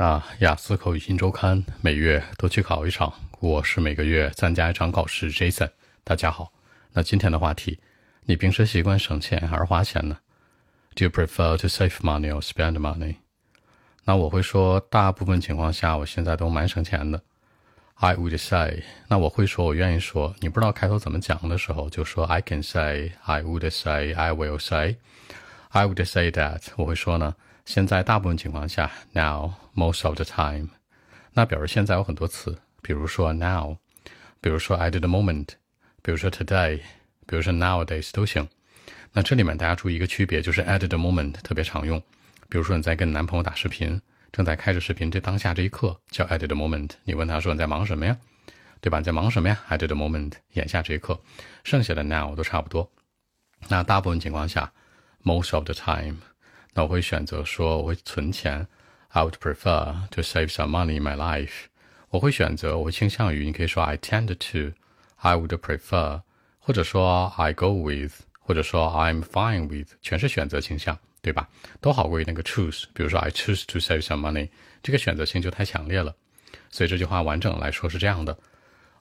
那雅思口语新周刊每月都去考一场，我是每个月参加一场考试。Jason，大家好。那今天的话题，你平时习惯省钱还是花钱呢？Do you prefer to save money or spend money？那我会说，大部分情况下，我现在都蛮省钱的。I would say，那我会说，我愿意说。你不知道开头怎么讲的时候，就说 I can say，I would say，I will say，I would say that，我会说呢。现在大部分情况下，now most of the time，那表示现在有很多词，比如说 now，比如说 at the moment，比如说 today，比如说 nowadays 都行。那这里面大家注意一个区别，就是 at the moment 特别常用。比如说你在跟男朋友打视频，正在开着视频，这当下这一刻叫 at the moment。你问他说你在忙什么呀？对吧？你在忙什么呀？at the moment，眼下这一刻。剩下的 now 都差不多。那大部分情况下，most of the time。那我会选择说，我会存钱。I would prefer to save some money in my life。我会选择，我会倾向于，你可以说 I tend to。I would prefer，或者说 I go with，或者说 I'm fine with，全是选择倾向，对吧？都好过于那个 choose。比如说 I choose to save some money，这个选择性就太强烈了。所以这句话完整来说是这样的：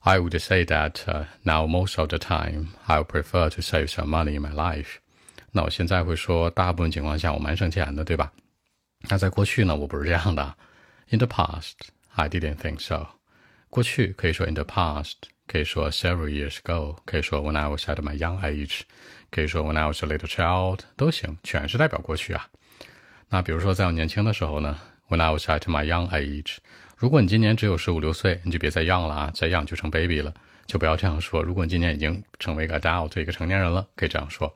I would say that now most of the time I would prefer to save some money in my life。那我现在会说，大部分情况下我蛮省钱的，对吧？ 那在过去呢，我不是这样的。In the past, I didn't think so。过去可以说 in the past，可以说 several years ago，可以说 when I was at my young age，可以说 when I was a little child，都行，全是代表过去啊。那比如说在我年轻的时候呢，when I was at my young age。如果你今年只有十五六岁，你就别再 young 了啊，再 young 就成 baby 了，就不要这样说。如果你今年已经成为一个 adult，一个成年人了，可以这样说。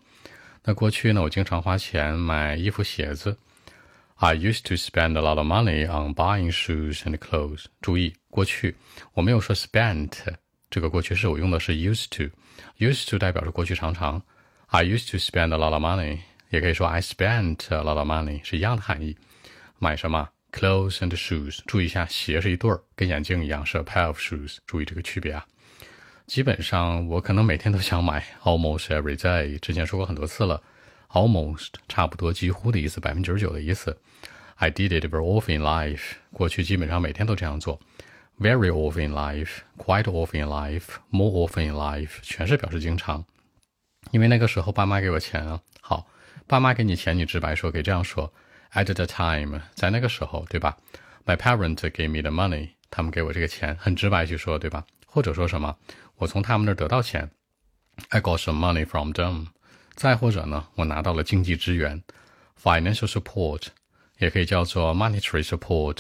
那过去呢，我经常花钱买衣服、鞋子。I used to spend a lot of money on buying shoes and clothes。注意，过去我没有说 spent，这个过去式我用的是 used to。used to 代表着过去常常。I used to spend a lot of money，也可以说 I spent a lot of money，是一样的含义。买什么？Clothes and shoes。注意一下，鞋是一对儿，跟眼镜一样是 a pair of shoes。注意这个区别啊。基本上我可能每天都想买，almost every day。之前说过很多次了，almost 差不多、几乎的意思，百分之九十九的意思。I did it very often in life。过去基本上每天都这样做。Very often in life, quite often in life, more often in life，全是表示经常。因为那个时候爸妈给我钱啊。好，爸妈给你钱，你直白说，可以这样说：At the time，在那个时候，对吧？My parent gave me the money，他们给我这个钱，很直白去说，对吧？或者说什么？我从他们那儿得到钱，I got some money from them。再或者呢，我拿到了经济支援，financial support，也可以叫做 monetary support。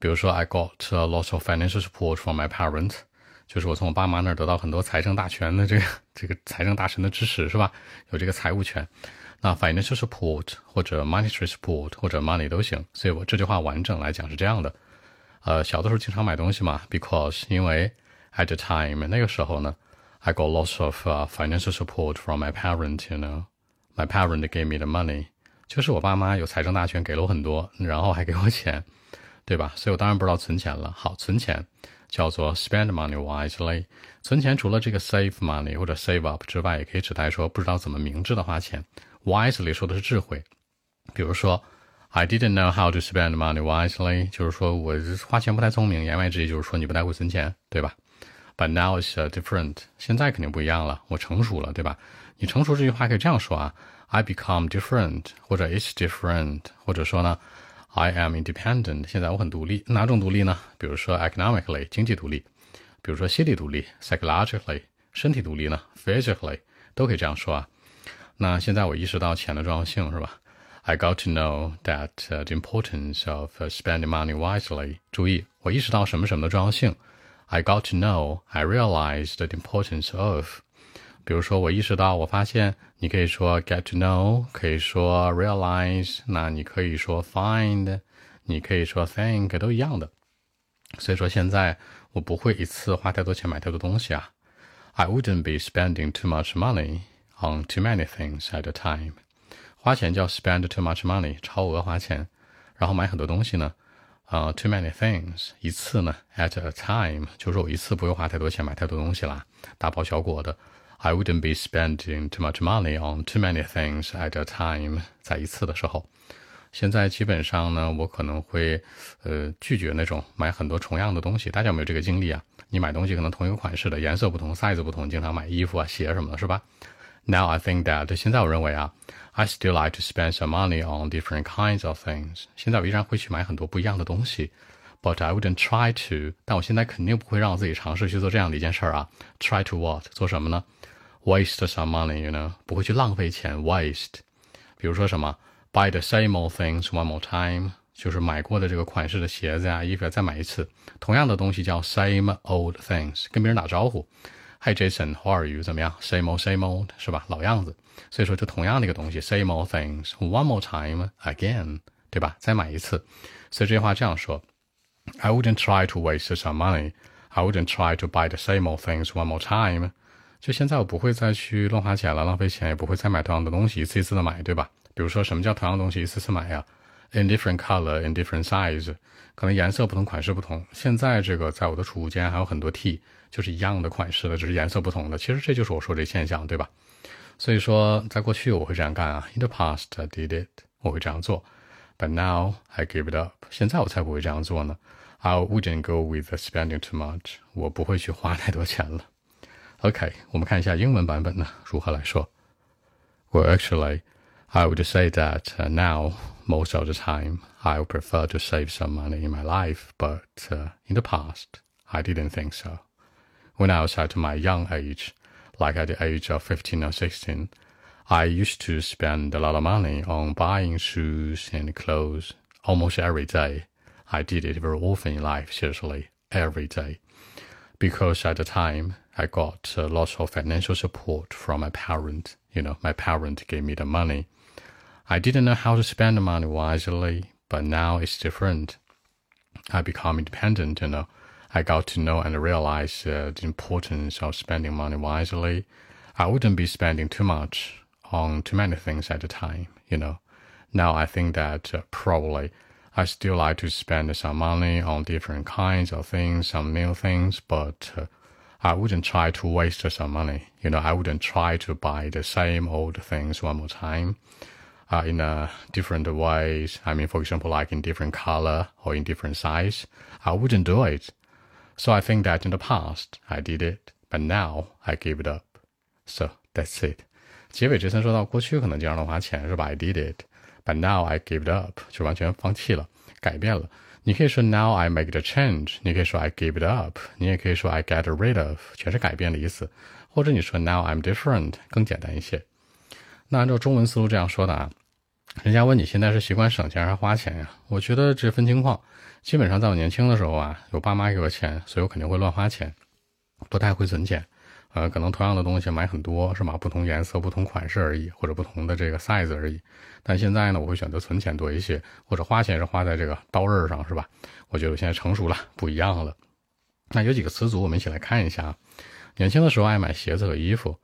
比如说，I got a lot of financial support from my parents，就是我从我爸妈那儿得到很多财政大权的这个这个财政大臣的支持，是吧？有这个财务权。那 financial support 或者 monetary support 或者 money 都行。所以我这句话完整来讲是这样的。呃，小的时候经常买东西嘛，because 因为。at the time 那个时候呢，I got lots of financial support from my parents. You know, my parents gave me the money. 就是我爸妈有财政大权，给了我很多，然后还给我钱，对吧？所以我当然不知道存钱了。好，存钱叫做 spend money wisely。存钱除了这个 save money 或者 save up 之外，也可以指代说不知道怎么明智的花钱。wisely 说的是智慧，比如说 I didn't know how to spend money wisely，就是说我花钱不太聪明。言外之意就是说你不太会存钱，对吧？But now it's different，现在肯定不一样了，我成熟了，对吧？你成熟这句话可以这样说啊，I become different，或者 it's different，或者说呢，I am independent，现在我很独立。哪种独立呢？比如说 economically，经济独立；比如说心理独立，psychologically，身体独立呢，physically，都可以这样说啊。那现在我意识到钱的重要性，是吧？I got to know that the importance of spending money wisely。注意，我意识到什么什么的重要性。I got to know, I realized the importance of。比如说，我意识到，我发现，你可以说 get to know，可以说 realize，那你可以说 find，你可以说 think，都一样的。所以说，现在我不会一次花太多钱买太多东西啊。I wouldn't be spending too much money on too many things at a time。花钱叫 spend too much money，超额花钱，然后买很多东西呢。啊，too many things，一次呢，at a time，就是我一次不会花太多钱买太多东西啦，大包小裹的。I wouldn't be spending too much money on too many things at a time，在一次的时候。现在基本上呢，我可能会，呃，拒绝那种买很多重样的东西。大家有没有这个经历啊？你买东西可能同一个款式的，颜色不同，size 不同，经常买衣服啊、鞋什么的，是吧 ？Now I think that 现在我认为啊，I still like to spend some money on different kinds of things。现在我依然会去买很多不一样的东西，but I wouldn't try to。但我现在肯定不会让自己尝试去做这样的一件事儿啊。Try to what？做什么呢？Waste some money，you know？不会去浪费钱，waste。比如说什么？Buy the same old things one more time，就是买过的这个款式的鞋子呀、衣服再买一次。同样的东西叫 same old things，跟别人打招呼 ，Hi Jason，How are you？怎么样？Same old，same old，是吧？老样子。所以说，就同样的一个东西，same old things one more time again，对吧？再买一次。所以这句话这样说：I wouldn't try to waste some money. I wouldn't try to buy the same old things one more time. 就现在我不会再去乱花钱了，浪费钱，也不会再买同样的东西，一次一次的买，对吧？比如说，什么叫同样的东西一次次买呀？In different color, in different size，可能颜色不同，款式不同。现在这个在我的储物间还有很多 T，就是一样的款式的，只是颜色不同的。其实这就是我说这现象，对吧？所以说，在过去我会这样干啊。In the past, I did it，我会这样做。But now I give it up，现在我才不会这样做呢。I wouldn't go with spending too much，我不会去花太多钱了。OK，我们看一下英文版本呢如何来说。Well, actually. I would say that uh, now, most of the time, I would prefer to save some money in my life, but uh, in the past, I didn't think so. When I was at my young age, like at the age of 15 or 16, I used to spend a lot of money on buying shoes and clothes almost every day. I did it very often in life, seriously, every day. Because at the time, I got uh, lots of financial support from my parents. You know, my parent gave me the money I didn't know how to spend the money wisely, but now it's different. I become independent, you know. I got to know and realize uh, the importance of spending money wisely. I wouldn't be spending too much on too many things at a time, you know. Now I think that uh, probably I still like to spend some money on different kinds of things, some new things, but uh, I wouldn't try to waste some money. You know, I wouldn't try to buy the same old things one more time uh, in a different ways. I mean, for example, like in different color or in different size, I wouldn't do it. So I think that in the past I did it, but now I give it up. So that's it. 结尾这层说到过去可能经常乱花钱是吧？I did it, but now I give it up，就完全放弃了，改变了。你可以说 now I make the change，你可以说 I give it up，你也可以说 I get rid of，全是改变的意思。或者你说 now I'm different，更简单一些。那按照中文思路这样说的啊， 人家问你现在是习惯省钱还是花钱呀？我觉得这分情况。基本上在我年轻的时候啊，有爸妈给我钱，所以我肯定会乱花钱，不太会存钱。呃，可能同样的东西买很多是吧？不同颜色、不同款式而已，或者不同的这个 size 而已。但现在呢，我会选择存钱多一些，或者花钱是花在这个刀刃上是吧？我觉得我现在成熟了，不一样了。那有几个词组，我们一起来看一下啊。年轻的时候爱买鞋子和衣服。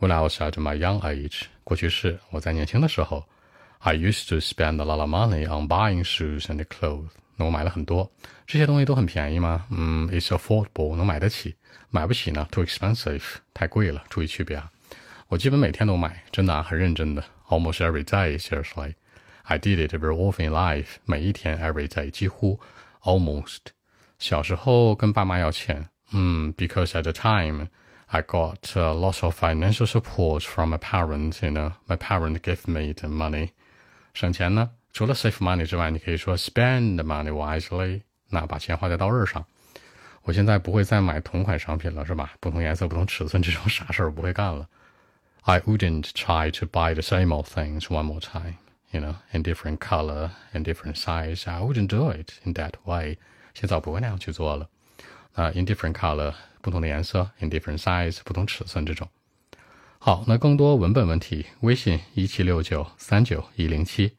When I was at my young age，过去式，我在年轻的时候。I used to spend a lot of money on buying shoes and clothes。那我买了很多，这些东西都很便宜吗？嗯，It's affordable，能买得起。买不起呢？Too expensive，太贵了。注意区别啊！我基本每天都买，真的啊，很认真的。Almost every day, seriously. I did it very often in life。每一天，every day，几乎，almost。小时候跟爸妈要钱，嗯，because at the time。I got uh, lots of financial support from my parents. You know, my parent gave me the money. 省钱呢，除了 save money 之外，你可以说 spend money wisely，那把钱花在刀刃上。我现在不会再买同款商品了，是吧？不同颜色、不同尺寸这种傻事儿不会干了。I wouldn't try to buy the same old things one more time. You know, in different color, in different size. I wouldn't do it in that way. 现在我不会那样去做了。啊，in different color，不同的颜色；in different size，不同尺寸这种。 好，那更多文本问题，微信一七六九三九一零七。